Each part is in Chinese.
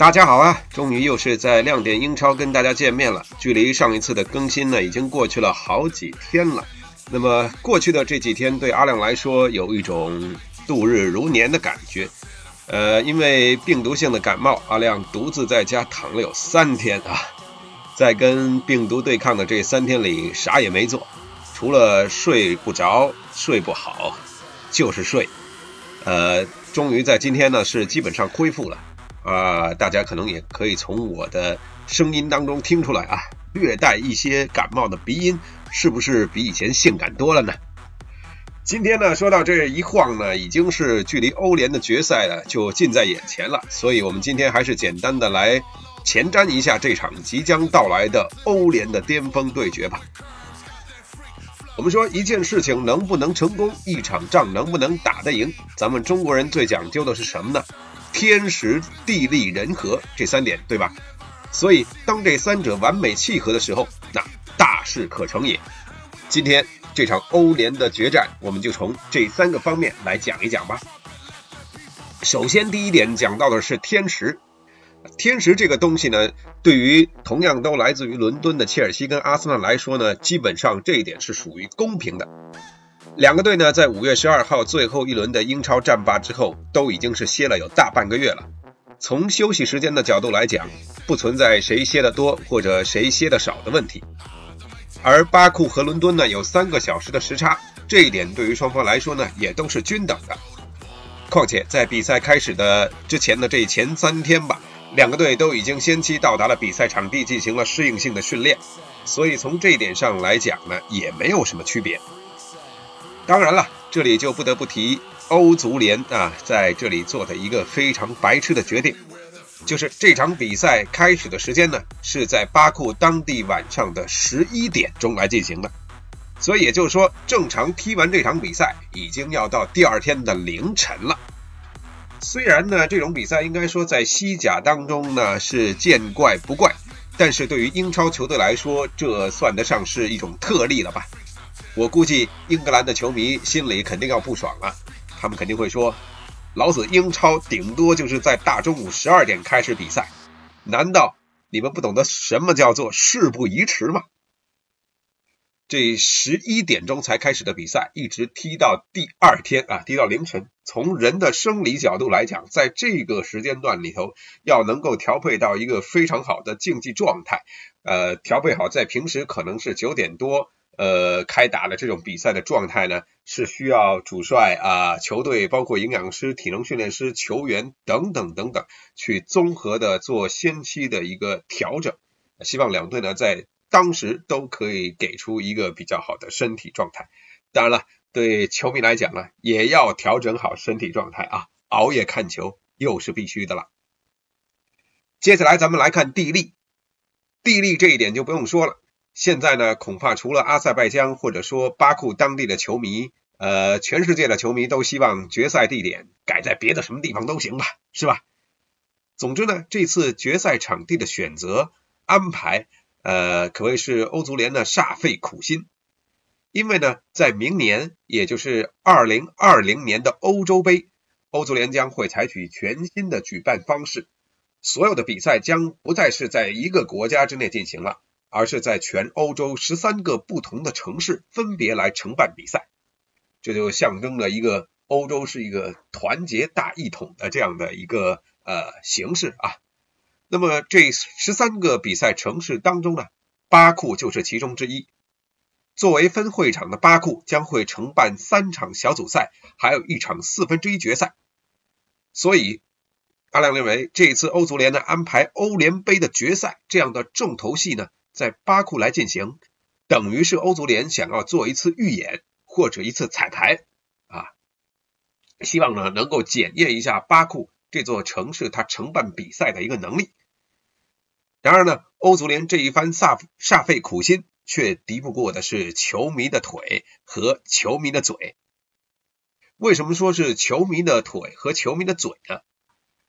大家好啊！终于又是在亮点英超跟大家见面了。距离上一次的更新呢，已经过去了好几天了。那么过去的这几天对阿亮来说有一种度日如年的感觉。呃，因为病毒性的感冒，阿亮独自在家躺了有三天啊。在跟病毒对抗的这三天里，啥也没做，除了睡不着、睡不好，就是睡。呃，终于在今天呢，是基本上恢复了。啊，大家可能也可以从我的声音当中听出来啊，略带一些感冒的鼻音，是不是比以前性感多了呢？今天呢，说到这一晃呢，已经是距离欧联的决赛呢，就近在眼前了。所以，我们今天还是简单的来前瞻一下这场即将到来的欧联的巅峰对决吧。我们说一件事情能不能成功，一场仗能不能打得赢，咱们中国人最讲究的是什么呢？天时、地利、人和这三点，对吧？所以当这三者完美契合的时候，那大事可成也。今天这场欧联的决战，我们就从这三个方面来讲一讲吧。首先，第一点讲到的是天时。天时这个东西呢，对于同样都来自于伦敦的切尔西跟阿森纳来说呢，基本上这一点是属于公平的。两个队呢，在五月十二号最后一轮的英超战罢之后，都已经是歇了有大半个月了。从休息时间的角度来讲，不存在谁歇得多或者谁歇得少的问题。而巴库和伦敦呢，有三个小时的时差，这一点对于双方来说呢，也都是均等的。况且在比赛开始的之前的这前三天吧，两个队都已经先期到达了比赛场地进行了适应性的训练，所以从这一点上来讲呢，也没有什么区别。当然了，这里就不得不提欧足联啊，在这里做的一个非常白痴的决定，就是这场比赛开始的时间呢是在巴库当地晚上的十一点钟来进行的，所以也就是说，正常踢完这场比赛已经要到第二天的凌晨了。虽然呢，这种比赛应该说在西甲当中呢是见怪不怪，但是对于英超球队来说，这算得上是一种特例了吧。我估计英格兰的球迷心里肯定要不爽了，他们肯定会说：“老子英超顶多就是在大中午十二点开始比赛，难道你们不懂得什么叫做事不宜迟吗？”这十一点钟才开始的比赛，一直踢到第二天啊，踢到凌晨。从人的生理角度来讲，在这个时间段里头，要能够调配到一个非常好的竞技状态，呃，调配好在平时可能是九点多。呃，开打的这种比赛的状态呢，是需要主帅啊、球队，包括营养师、体能训练师、球员等等等等，去综合的做先期的一个调整。希望两队呢，在当时都可以给出一个比较好的身体状态。当然了，对球迷来讲呢，也要调整好身体状态啊，熬夜看球又是必须的了。接下来咱们来看地利，地利这一点就不用说了。现在呢，恐怕除了阿塞拜疆或者说巴库当地的球迷，呃，全世界的球迷都希望决赛地点改在别的什么地方都行吧，是吧？总之呢，这次决赛场地的选择安排，呃，可谓是欧足联呢煞费苦心。因为呢，在明年，也就是二零二零年的欧洲杯，欧足联将会采取全新的举办方式，所有的比赛将不再是在一个国家之内进行了。而是在全欧洲十三个不同的城市分别来承办比赛，这就象征了一个欧洲是一个团结大一统的这样的一个呃形式啊。那么这十三个比赛城市当中呢，巴库就是其中之一。作为分会场的巴库将会承办三场小组赛，还有一场四分之一决赛。所以阿亮认为，这次欧足联呢安排欧联杯的决赛这样的重头戏呢。在巴库来进行，等于是欧足联想要做一次预演，或者一次彩排啊，希望呢能够检验一下巴库这座城市它承办比赛的一个能力。然而呢，欧足联这一番煞煞费苦心，却敌不过的是球迷的腿和球迷的嘴。为什么说是球迷的腿和球迷的嘴呢？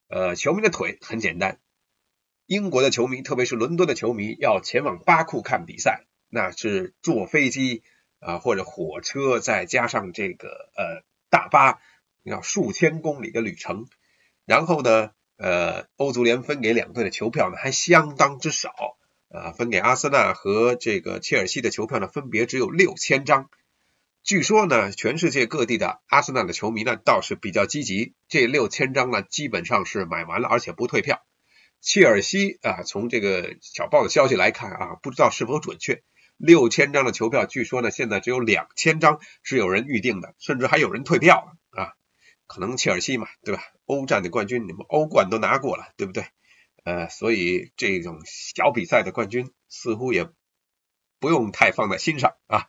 呃，球迷的腿很简单，英国的球迷，特别是伦敦的球迷，要前往巴库看比赛，那是坐飞机啊或者火车，再加上这个呃大巴，要数千公里的旅程，然后呢？呃，欧足联分给两队的球票呢还相当之少，啊，分给阿森纳和这个切尔西的球票呢分别只有六千张。据说呢，全世界各地的阿森纳的球迷呢倒是比较积极，这六千张呢基本上是买完了，而且不退票。切尔西啊，从这个小报的消息来看啊，不知道是否准确，六千张的球票据说呢现在只有两千张是有人预定的，甚至还有人退票了啊。可能切尔西嘛，对吧？欧战的冠军，你们欧冠都拿过了，对不对？呃，所以这种小比赛的冠军似乎也不用太放在心上啊。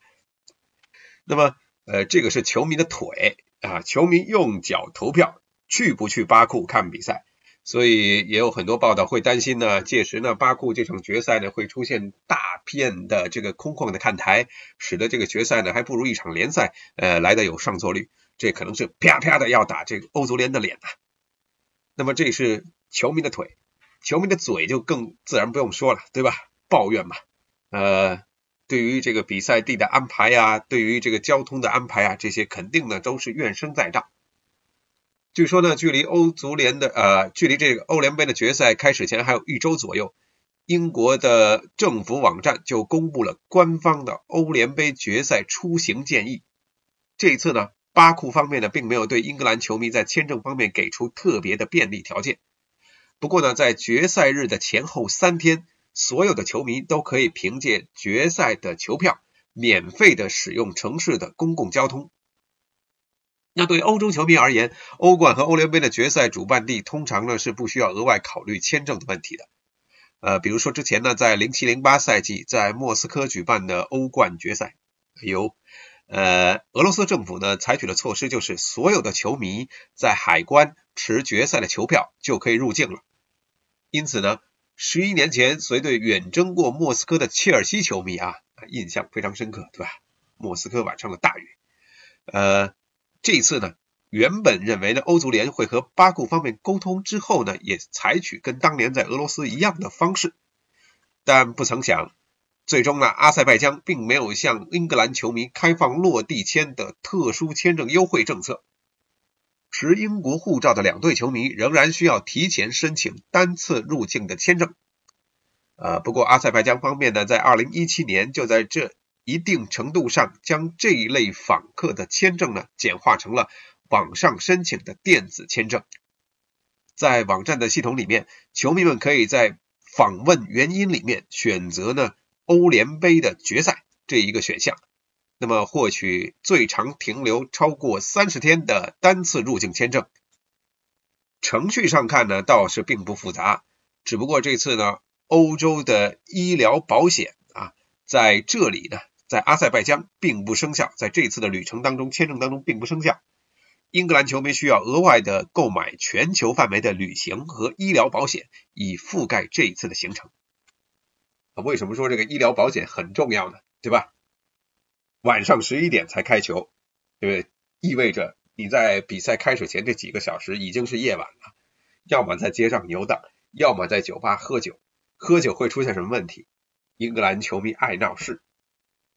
那么，呃，这个是球迷的腿啊，球迷用脚投票去不去巴库看比赛，所以也有很多报道会担心呢，届时呢，巴库这场决赛呢会出现大片的这个空旷的看台，使得这个决赛呢还不如一场联赛呃来的有上座率。这可能是啪啪的要打这个欧足联的脸呐。那么这是球迷的腿，球迷的嘴就更自然不用说了，对吧？抱怨嘛，呃，对于这个比赛地的安排呀，对于这个交通的安排啊，这些肯定呢都是怨声载道。据说呢，距离欧足联的呃，距离这个欧联杯的决赛开始前还有一周左右，英国的政府网站就公布了官方的欧联杯决赛出行建议。这一次呢。巴库方面呢，并没有对英格兰球迷在签证方面给出特别的便利条件。不过呢，在决赛日的前后三天，所有的球迷都可以凭借决赛的球票，免费的使用城市的公共交通。那对欧洲球迷而言，欧冠和欧联杯的决赛主办地通常呢是不需要额外考虑签证的问题的。呃，比如说之前呢，在零七零八赛季在莫斯科举办的欧冠决赛，由。呃，俄罗斯政府呢采取的措施就是所有的球迷在海关持决赛的球票就可以入境了。因此呢，十一年前随队远征过莫斯科的切尔西球迷啊，印象非常深刻，对吧？莫斯科晚上的大雨。呃，这次呢，原本认为呢欧足联会和巴库方面沟通之后呢，也采取跟当年在俄罗斯一样的方式，但不曾想。最终呢，阿塞拜疆并没有向英格兰球迷开放落地签的特殊签证优惠政策，持英国护照的两队球迷仍然需要提前申请单次入境的签证。呃，不过阿塞拜疆方面呢，在2017年就在这一定程度上将这一类访客的签证呢简化成了网上申请的电子签证，在网站的系统里面，球迷们可以在访问原因里面选择呢。欧联杯的决赛这一个选项，那么获取最长停留超过三十天的单次入境签证。程序上看呢，倒是并不复杂，只不过这次呢，欧洲的医疗保险啊，在这里呢，在阿塞拜疆并不生效，在这次的旅程当中，签证当中并不生效。英格兰球迷需要额外的购买全球范围的旅行和医疗保险，以覆盖这一次的行程。为什么说这个医疗保险很重要呢？对吧？晚上十一点才开球，对不对？意味着你在比赛开始前这几个小时已经是夜晚了，要么在街上游荡，要么在酒吧喝酒。喝酒会出现什么问题？英格兰球迷爱闹事，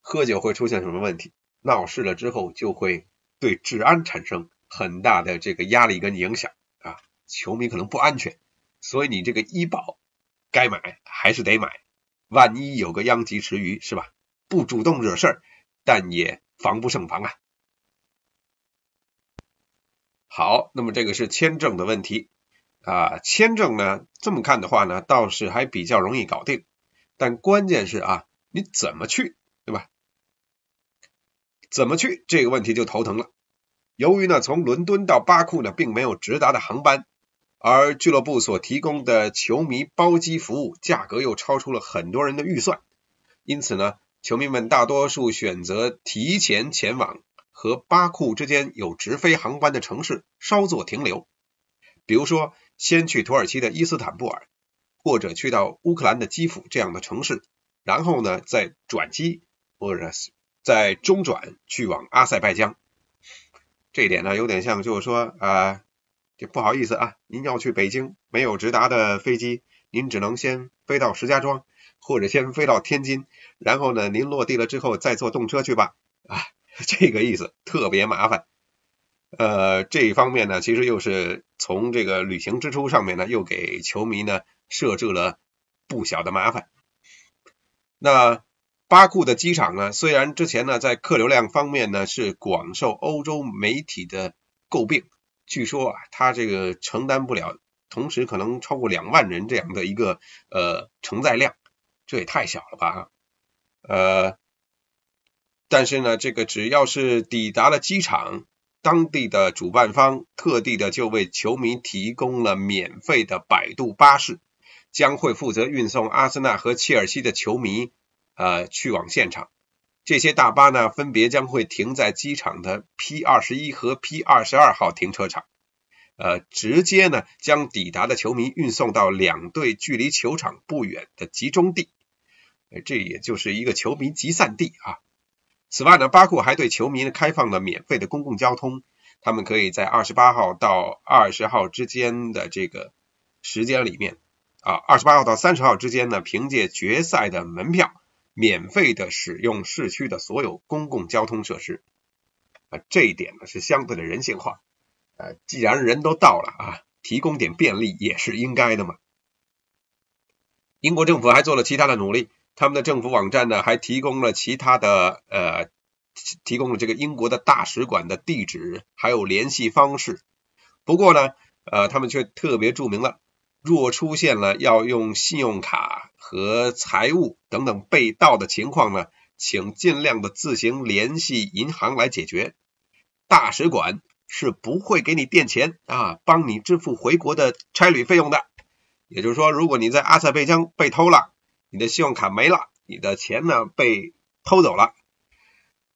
喝酒会出现什么问题？闹事了之后就会对治安产生很大的这个压力跟影响啊，球迷可能不安全，所以你这个医保该买还是得买。万一有个殃及池鱼，是吧？不主动惹事儿，但也防不胜防啊。好，那么这个是签证的问题啊。签证呢，这么看的话呢，倒是还比较容易搞定。但关键是啊，你怎么去，怎么去这个问题就头疼了。由于呢，从伦敦到巴库呢，并没有直达的航班。而俱乐部所提供的球迷包机服务价格又超出了很多人的预算，因此呢，球迷们大多数选择提前前往和巴库之间有直飞航班的城市稍作停留，比如说先去土耳其的伊斯坦布尔，或者去到乌克兰的基辅这样的城市，然后呢再转机或者再中转去往阿塞拜疆。这一点呢有点像就是说啊，就不好意思啊，您要去北京没有直达的飞机，您只能先飞到石家庄，或者先飞到天津，然后呢您落地了之后再坐动车去吧啊。这个意思特别麻烦，呃，这一方面呢，其实又是从这个旅行支出上面呢，又给球迷呢设置了不小的麻烦。那巴库的机场呢，虽然之前呢在客流量方面呢是广受欧洲媒体的诟病，据说啊，它这个承担不了同时可能超过两万人这样的一个呃承载量，这也太小了吧？呃。但是呢，这个只要是抵达了机场，当地的主办方特地的就为球迷提供了免费的摆渡巴士，将会负责运送阿森纳和切尔西的球迷呃去往现场。这些大巴呢，分别将会停在机场的 P 二十一和 P 二十二号停车场，呃，直接呢将抵达的球迷运送到两队距离球场不远的集中地，这也就是一个球迷集散地啊。此外呢，巴库还对球迷呢开放了免费的公共交通，他们可以在二十八号到二十号之间的这个时间里面，啊，二十八号到三十号之间呢，凭借决赛的门票，免费的使用市区的所有公共交通设施，啊，这一点呢是相对的人性化，呃，既然人都到了啊，提供点便利也是应该的嘛。英国政府还做了其他的努力。他们的政府网站呢，还提供了其他的呃，提供了这个英国的大使馆的地址，还有联系方式。不过呢，呃，他们却特别注明了，若出现了要用信用卡和财物等等被盗的情况呢，请尽量的自行联系银行来解决。大使馆是不会给你垫钱啊，帮你支付回国的差旅费用的。也就是说，如果你在阿塞拜疆被偷了，你的信用卡没了，你的钱呢被偷走了，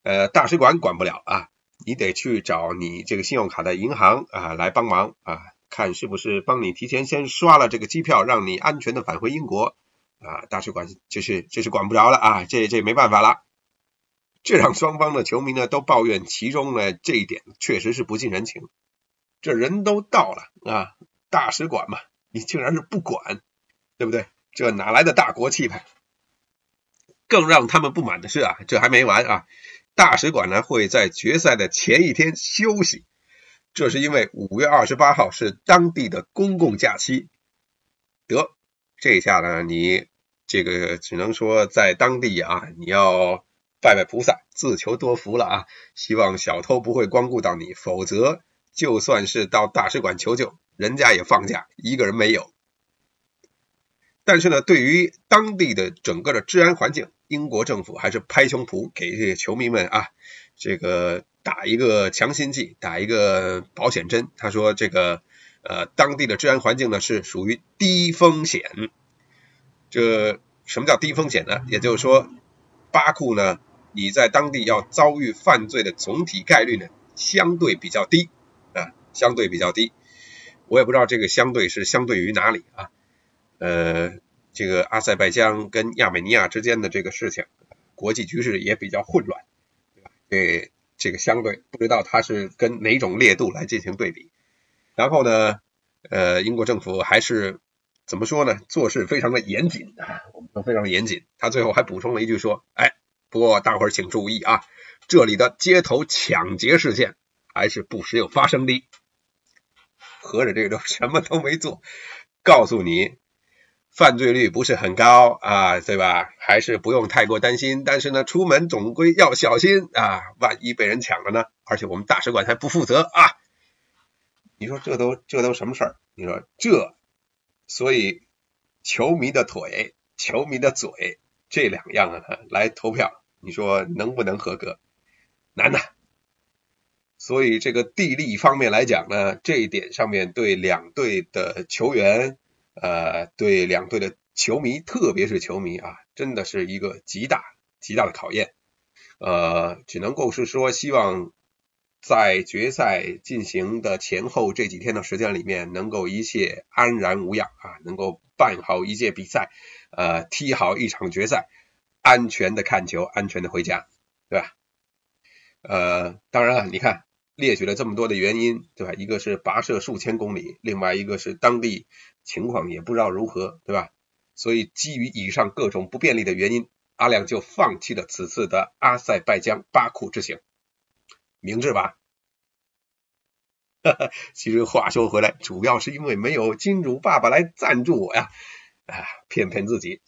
呃，大使馆管不了啊，你得去找你这个信用卡的银行啊来帮忙啊，看是不是帮你提前先刷了这个机票，让你安全的返回英国啊，大使馆就是就是管不着了啊，这这没办法了，这让双方的球迷呢都抱怨，其中呢这一点确实是不近人情，这人都到了啊，大使馆嘛，你竟然是不管，对不对？这哪来的大国气派？更让他们不满的是啊，这还没完啊！大使馆呢会在决赛的前一天休息，这是因为五月二十八号是当地的公共假期。得，这下呢你这个只能说在当地啊，你要拜拜菩萨，自求多福了啊！希望小偷不会光顾到你，否则就算是到大使馆求救，人家也放假，一个人没有。但是呢，对于当地的整个的治安环境，英国政府还是拍胸脯给这些球迷们啊，这个打一个强心剂，打一个保险针。他说，这个呃，当地的治安环境呢是属于低风险。这什么叫低风险呢？也就是说，巴库呢，你在当地要遭遇犯罪的总体概率呢相对比较低啊，相对比较低。我也不知道这个相对是相对于哪里啊。呃，这个阿塞拜疆跟亚美尼亚之间的这个事情，国际局势也比较混乱，对吧？这，这个相对不知道它是跟哪种烈度来进行对比。然后呢，呃，英国政府还是怎么说呢？做事非常的严谨啊，我们都非常的严谨。他最后还补充了一句说：“哎，不过大伙儿请注意啊，这里的街头抢劫事件还是不时有发生的。”合着这个都 什么都没做，告诉你。犯罪率不是很高啊，对吧？还是不用太过担心。但是呢，出门总归要小心啊，万一被人抢了呢？而且我们大使馆还不负责啊！你说这都这都什么事儿？你说这，所以球迷的腿、球迷的嘴这两样啊，来投票，你说能不能合格？难呐！所以这个地利方面来讲呢，这一点上面对两队的球员。呃，对两队的球迷，特别是球迷啊，真的是一个极大极大的考验。呃，只能够是说，希望在决赛进行的前后这几天的时间里面，能够一切安然无恙啊，能够办好一届比赛，呃，踢好一场决赛，安全的看球，安全的回家，对吧？呃，当然了，你看列举了这么多的原因，对吧？一个是跋涉数千公里，另外一个是当地情况也不知道如何，对吧？所以基于以上各种不便利的原因，阿亮就放弃了此次的阿塞拜疆巴库之行，明智吧？哈哈，其实话说回来，主要是因为没有金主爸爸来赞助我呀，啊，骗骗自己。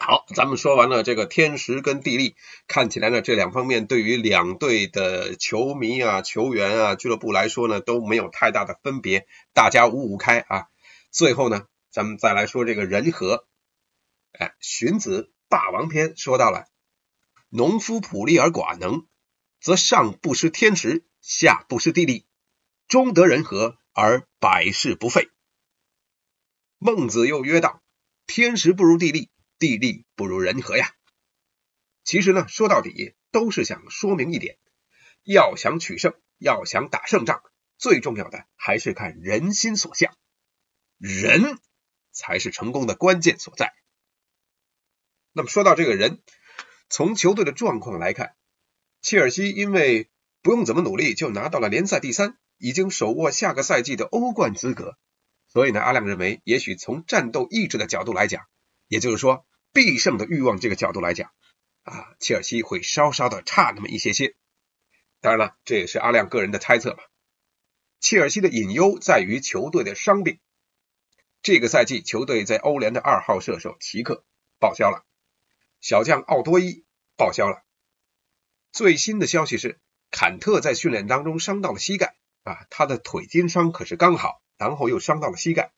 好，咱们说完了这个天时跟地利，看起来呢这两方面对于两队的球迷啊、球员啊、俱乐部来说呢都没有太大的分别，大家五五开啊。最后呢，咱们再来说这个人和，哎，《荀子·霸王篇》说到了：农夫普利而寡能，则上不失天时，下不失地利，中得人和而百事不废。孟子又曰道：天时不如地利。地利不如人和呀。其实呢，说到底都是想说明一点：要想取胜，要想打胜仗，最重要的还是看人心所向，人才是成功的关键所在。那么说到这个人，从球队的状况来看，切尔西因为不用怎么努力就拿到了联赛第三，已经手握下个赛季的欧冠资格，所以呢，阿亮认为，也许从战斗意志的角度来讲，也就是说。必胜的欲望这个角度来讲，啊，切尔西会稍稍的差那么一些些。当然了，这也是阿亮个人的猜测嘛。切尔西的隐忧在于球队的伤病。这个赛季，球队在欧联的二号射手齐克报销了，小将奥多伊报销了。最新的消息是，坎特在训练当中伤到了膝盖，啊，他的腿筋伤可是刚好，然后又伤到了膝盖。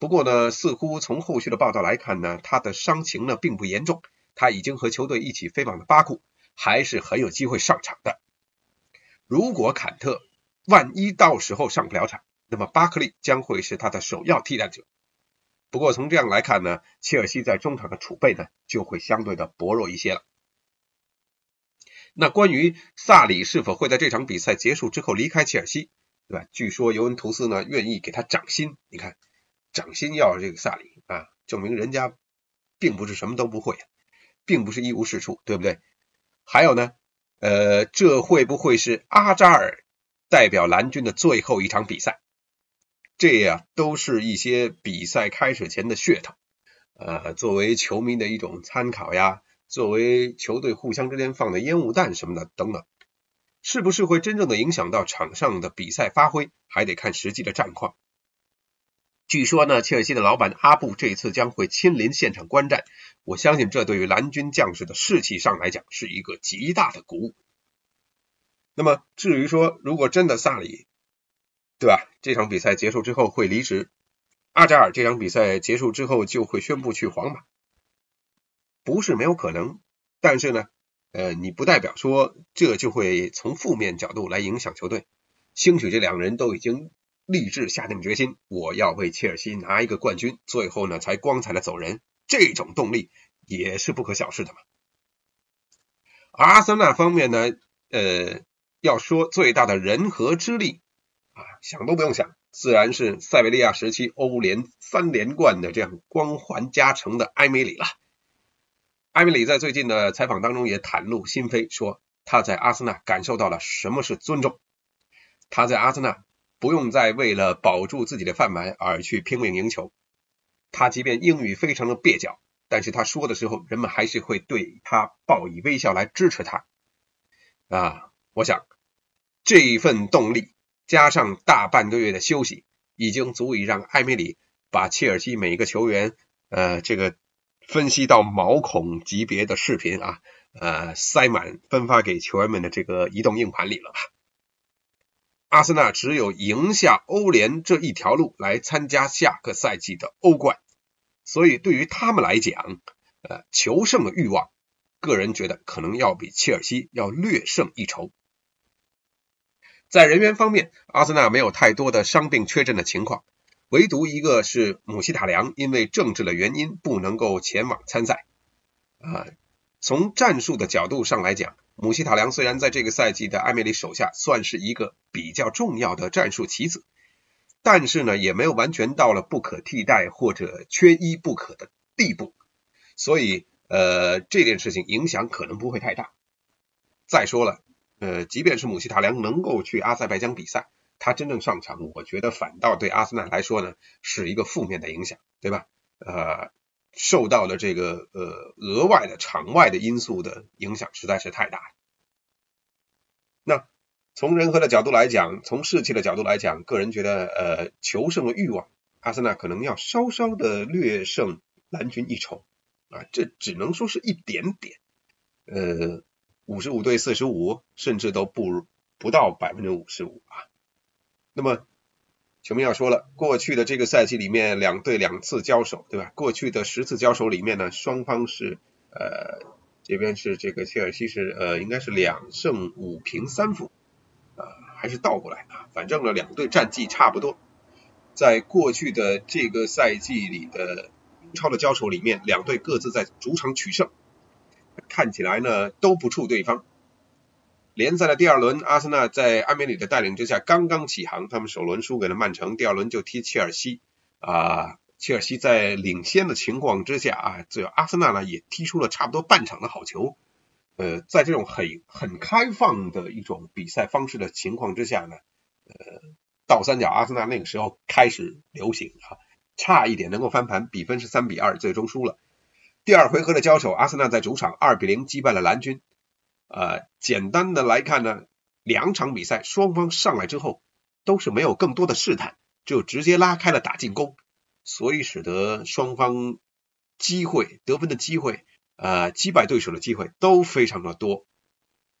不过呢，似乎从后续的报道来看呢，他的伤情呢并不严重，他已经和球队一起飞往了巴库，还是很有机会上场的。如果坎特万一到时候上不了场，那么巴克利将会是他的首要替代者。不过从这样来看呢，切尔西在中场的储备呢就会相对的薄弱一些了。那关于萨里是否会在这场比赛结束之后离开切尔西，对吧？据说尤文图斯呢愿意给他涨薪，你看。掌心要这个萨里啊，证明人家并不是什么都不会，并不是一无是处，对不对？还有呢，呃，这会不会是阿扎尔代表蓝军的最后一场比赛？这呀，都是一些比赛开始前的噱头，呃，作为球迷的一种参考呀，作为球队互相之间放的烟雾弹什么的等等，是不是会真正的影响到场上的比赛发挥，还得看实际的战况。据说呢，切尔西的老板阿布这一次将会亲临现场观战。我相信这对于蓝军将士的士气上来讲是一个极大的鼓舞。那么至于说，如果真的萨里，对吧？这场比赛结束之后会离职，阿扎尔这场比赛结束之后就会宣布去皇马，不是没有可能。但是呢，呃，你不代表说这就会从负面角度来影响球队。兴许这两个人都已经。立志下定决心，我要为切尔西拿一个冠军，最后呢才光彩的走人，这种动力也是不可小视的嘛。阿森纳方面呢，呃，要说最大的人和之力啊，想都不用想，自然是塞维利亚时期欧联三连冠的这样光环加成的埃梅里了。艾米里在最近的采访当中也袒露心扉，说他在阿森纳感受到了什么是尊重，他在阿森纳。不用再为了保住自己的饭碗而去拼命赢球。他即便英语非常的蹩脚，但是他说的时候，人们还是会对他报以微笑来支持他。啊，我想这一份动力加上大半个月的休息，已经足以让艾米里把切尔西每一个球员，呃，这个分析到毛孔级别的视频啊，呃，塞满分发给球员们的这个移动硬盘里了吧。阿森纳只有赢下欧联这一条路来参加下个赛季的欧冠，所以对于他们来讲，呃，求胜的欲望，个人觉得可能要比切尔西要略胜一筹。在人员方面，阿森纳没有太多的伤病缺阵的情况，唯独一个是姆希塔良因为政治的原因不能够前往参赛，啊，从战术的角度上来讲，姆希塔良虽然在这个赛季的艾梅里手下算是一个比较重要的战术棋子，但是呢，也没有完全到了不可替代或者缺一不可的地步，所以呃，这件事情影响可能不会太大。再说了，呃，即便是姆希塔良能够去阿塞拜疆比赛，他真正上场，我觉得反倒对阿森纳来说呢，是一个负面的影响，对吧？呃。受到了这个呃额外的场外的因素的影响实在是太大了。那从人和的角度来讲，从士气的角度来讲，个人觉得呃求胜的欲望，阿森纳可能要稍稍的略胜蓝军一筹啊，这只能说是一点点，呃五十五对四十五，甚至都不如不到百分之五十五啊。那么。球迷要说了，过去的这个赛季里面，两队两次交手，对吧？过去的十次交手里面呢，双方是呃，这边是这个切尔西是呃，应该是两胜五平三负，呃，还是倒过来啊？反正呢，两队战绩差不多。在过去的这个赛季里的英超的交手里面，两队各自在主场取胜，看起来呢都不怵对方。联赛的第二轮，阿森纳在阿梅里的带领之下刚刚起航，他们首轮输给了曼城，第二轮就踢切尔西啊。切尔西在领先的情况之下啊，这阿森纳呢也踢出了差不多半场的好球。呃，在这种很很开放的一种比赛方式的情况之下呢，呃，倒三角阿森纳那个时候开始流行啊，差一点能够翻盘，比分是三比二，最终输了。第二回合的交手，阿森纳在主场二比零击败了蓝军。呃，简单的来看呢，两场比赛双方上来之后都是没有更多的试探，就直接拉开了打进攻，所以使得双方机会得分的机会，呃，击败对手的机会都非常的多。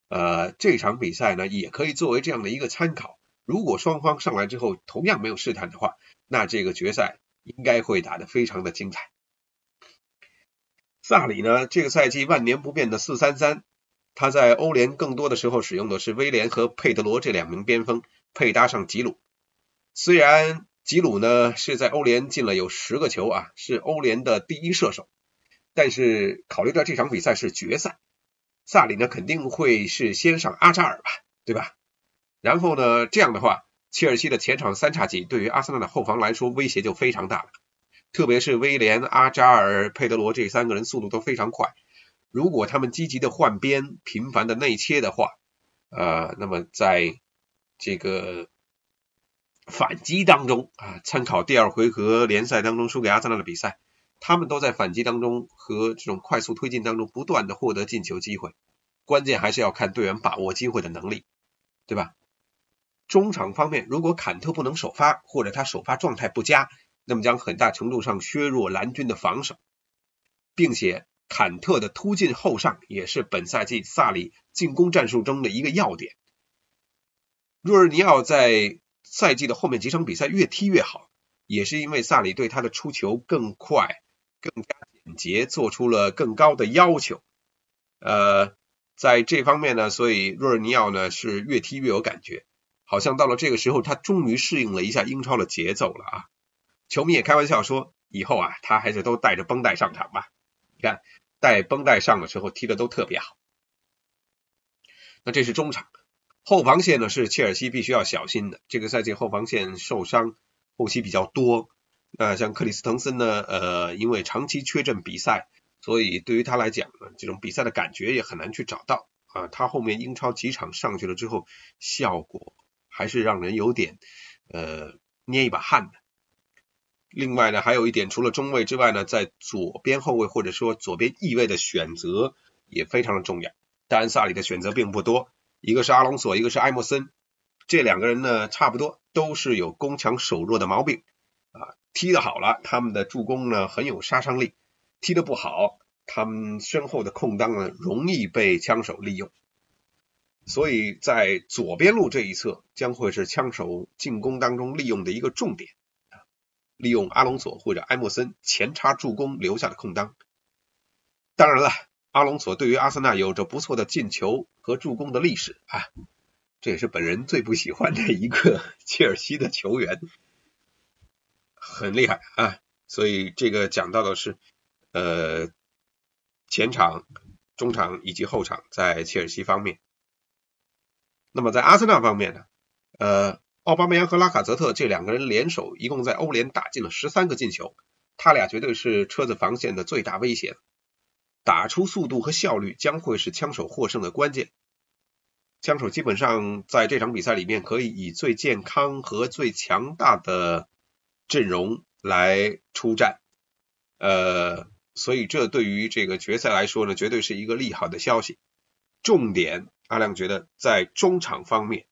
呃，这场比赛呢也可以作为这样的一个参考，如果双方上来之后同样没有试探的话，那这个决赛应该会打得非常的精彩。萨里呢，这个赛季万年不变的四三三。他在欧联更多的时候使用的是威廉和佩德罗这两名边锋，配搭上吉鲁。虽然吉鲁呢是在欧联进了有十个球啊，是欧联的第一射手，但是考虑到这场比赛是决赛，萨里呢肯定会是先上阿扎尔吧，对吧？然后呢，这样的话，切尔西的前场三叉戟对于阿森纳的后防来说威胁就非常大了，特别是威廉、阿扎尔、佩德罗这三个人速度都非常快。如果他们积极的换边、频繁的内切的话，呃，那么在这个反击当中啊，参考第二回合联赛当中输给阿森纳的比赛，他们都在反击当中和这种快速推进当中不断的获得进球机会。关键还是要看队员把握机会的能力，对吧？中场方面，如果坎特不能首发，或者他首发状态不佳，那么将很大程度上削弱蓝军的防守，并且。坎特的突进后上也是本赛季萨里进攻战术中的一个要点。若日尼奥在赛季的后面几场比赛越踢越好，也是因为萨里对他的出球更快、更加简洁做出了更高的要求。呃，在这方面呢，所以若日尼奥呢是越踢越有感觉，好像到了这个时候，他终于适应了一下英超的节奏了啊！球迷也开玩笑说，以后啊，他还是都带着绷带上场吧。你看，带绷带上的时候踢的都特别好。那这是中场，后防线呢是切尔西必须要小心的。这个赛季后防线受伤，后期比较多。那像克里斯滕森呢，呃，因为长期缺阵比赛，所以对于他来讲呢，这种比赛的感觉也很难去找到啊。他后面英超几场上去了之后，效果还是让人有点呃捏一把汗的。另外呢，还有一点，除了中卫之外呢，在左边后卫或者说左边翼位的选择也非常的重要。当然，萨里的选择并不多，一个是阿隆索，一个是埃莫森，这两个人呢，差不多都是有攻强守弱的毛病啊。踢得好了，他们的助攻呢很有杀伤力；踢得不好，他们身后的空当呢容易被枪手利用。所以在左边路这一侧将会是枪手进攻当中利用的一个重点。利用阿隆索或者埃默森前插助攻留下的空当。当然了，阿隆索对于阿森纳有着不错的进球和助攻的历史啊，这也是本人最不喜欢的一个切尔西的球员，很厉害啊。所以这个讲到的是，呃，前场中场以及后场在切尔西方面。那么在阿森纳方面呢？呃，奥巴梅扬和拉卡泽特这两个人联手，一共在欧联打进了十三个进球，他俩绝对是车子防线的最大威胁。打出速度和效率将会是枪手获胜的关键。枪手基本上在这场比赛里面可以以最健康和最强大的阵容来出战，呃，所以这对于这个决赛来说呢，绝对是一个利好的消息。重点，阿亮觉得在中场方面，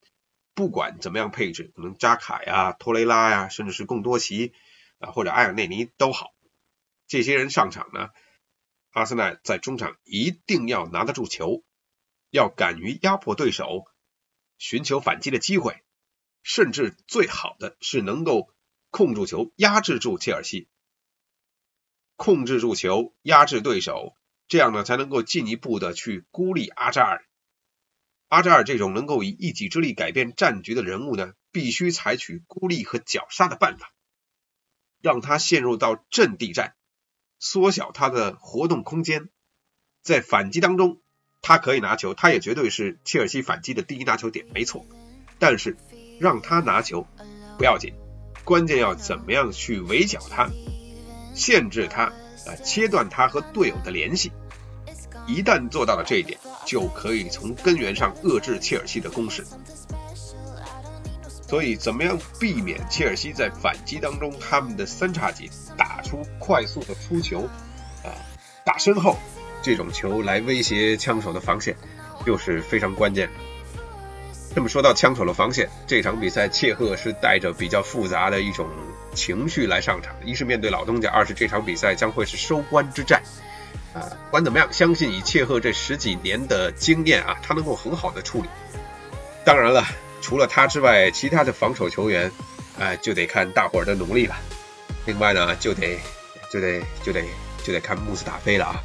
不管怎么样配置，可能扎卡呀、托雷拉呀，甚至是贡多齐啊或者埃尔内尼都好，这些人上场呢，阿森纳在中场一定要拿得住球，要敢于压迫对手，寻求反击的机会，甚至最好的是能够控住球，压制住切尔西，控制住球，压制对手。这样呢，才能够进一步的去孤立阿扎尔。阿扎尔这种能够以一己之力改变战局的人物呢，必须采取孤立和绞杀的办法，让他陷入到阵地战，缩小他的活动空间。在反击当中，他可以拿球，他也绝对是切尔西反击的第一拿球点，没错。但是让他拿球不要紧，关键要怎么样去围剿他，限制他。啊，切断他和队友的联系，一旦做到了这一点，就可以从根源上遏制切尔西的攻势。所以，怎么样避免切尔西在反击当中他们的三叉戟打出快速的出球，啊，打身后这种球来威胁枪手的防线，就是非常关键的。那么说到枪手的防线，这场比赛切赫是带着比较复杂的一种。情绪来上场，一是面对老东家，二是这场比赛将会是收官之战。啊，不管怎么样，相信以切赫这十几年的经验啊，他能够很好的处理。当然了，除了他之外，其他的防守球员，哎，就得看大伙儿的努力了。另外呢，就得就得就得就得看穆斯塔菲了啊。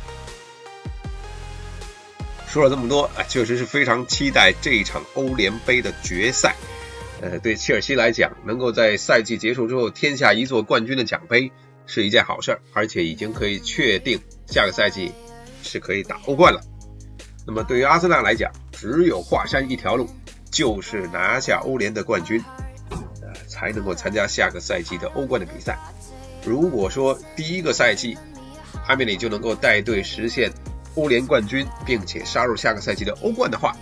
说了这么多啊，确实是非常期待这一场欧联杯的决赛。呃，对切尔西来讲，能够在赛季结束之后添下一座冠军的奖杯是一件好事儿，而且已经可以确定下个赛季是可以打欧冠了。那么对于阿森纳来讲，只有华山一条路，就是拿下欧联的冠军，呃，才能够参加下个赛季的欧冠的比赛。如果说第一个赛季阿米里就能够带队实现欧联冠军，并且杀入下个赛季的欧冠的话，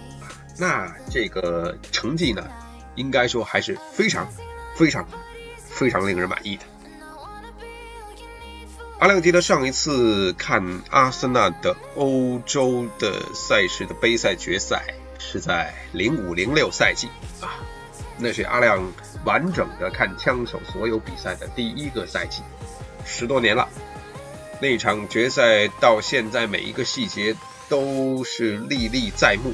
那这个成绩呢？应该说还是非常、非常、非常令人满意的。阿亮记得上一次看阿森纳的欧洲的赛事的杯赛决赛是在零五零六赛季啊，那是阿亮完整的看枪手所有比赛的第一个赛季，十多年了。那场决赛到现在每一个细节都是历历在目。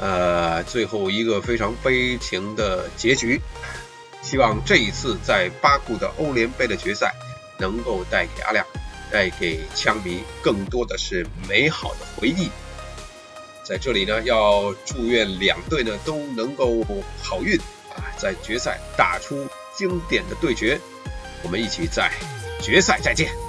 呃，最后一个非常悲情的结局。希望这一次在巴库的欧联杯的决赛，能够带给阿亮，带给枪迷更多的是美好的回忆。在这里呢，要祝愿两队呢都能够好运啊，在决赛打出经典的对决。我们一起在决赛再见。